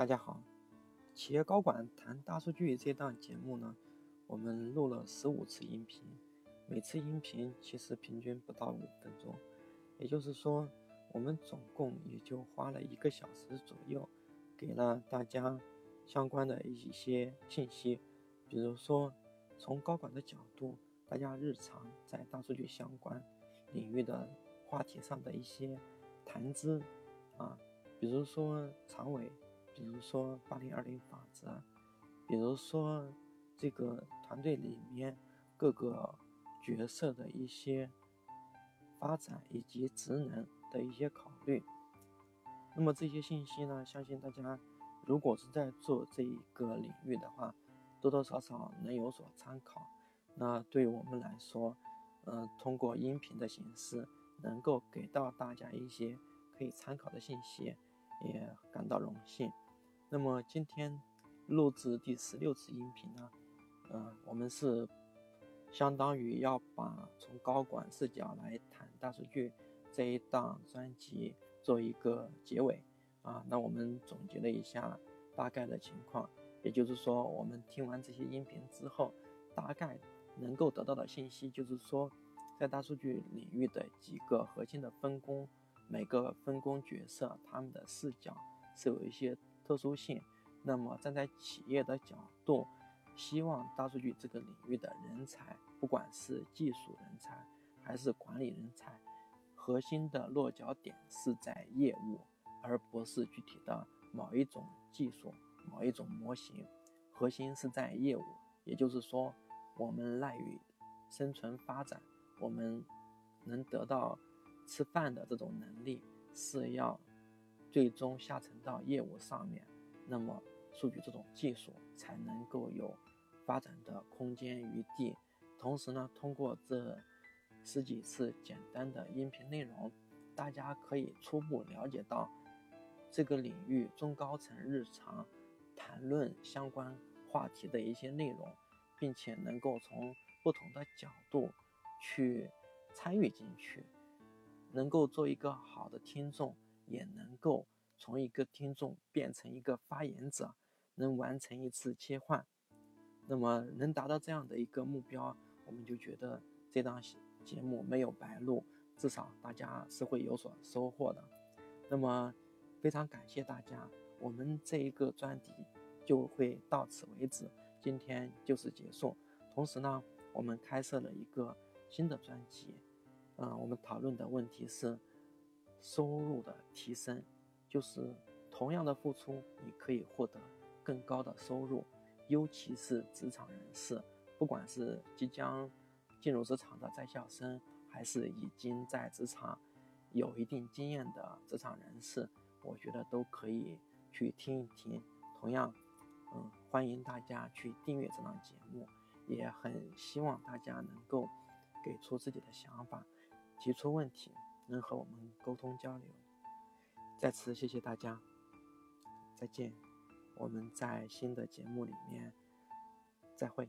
大家好，企业高管谈大数据这档节目呢，我们录了十五次音频，每次音频其实平均不到五分钟，也就是说，我们总共也就花了一个小时左右，给了大家相关的一些信息，比如说从高管的角度，大家日常在大数据相关领域的话题上的一些谈资啊，比如说常委。比如说八零二零法则，比如说这个团队里面各个角色的一些发展以及职能的一些考虑。那么这些信息呢，相信大家如果是在做这一个领域的话，多多少少能有所参考。那对我们来说，嗯，通过音频的形式能够给到大家一些可以参考的信息。也感到荣幸。那么今天录制第十六次音频呢，嗯，我们是相当于要把从高管视角来谈大数据这一档专辑做一个结尾啊。那我们总结了一下大概的情况，也就是说，我们听完这些音频之后，大概能够得到的信息就是说，在大数据领域的几个核心的分工。每个分工角色，他们的视角是有一些特殊性。那么站在企业的角度，希望大数据这个领域的人才，不管是技术人才还是管理人才，核心的落脚点是在业务，而不是具体的某一种技术、某一种模型。核心是在业务，也就是说，我们赖于生存发展，我们能得到。吃饭的这种能力是要最终下沉到业务上面，那么数据这种技术才能够有发展的空间余地。同时呢，通过这十几次简单的音频内容，大家可以初步了解到这个领域中高层日常谈论相关话题的一些内容，并且能够从不同的角度去参与进去。能够做一个好的听众，也能够从一个听众变成一个发言者，能完成一次切换。那么能达到这样的一个目标，我们就觉得这档节目没有白录，至少大家是会有所收获的。那么非常感谢大家，我们这一个专题就会到此为止，今天就是结束。同时呢，我们开设了一个新的专辑。嗯，我们讨论的问题是收入的提升，就是同样的付出，你可以获得更高的收入，尤其是职场人士，不管是即将进入职场的在校生，还是已经在职场有一定经验的职场人士，我觉得都可以去听一听。同样，嗯，欢迎大家去订阅这档节目，也很希望大家能够给出自己的想法。提出问题，能和我们沟通交流。再次谢谢大家，再见。我们在新的节目里面再会。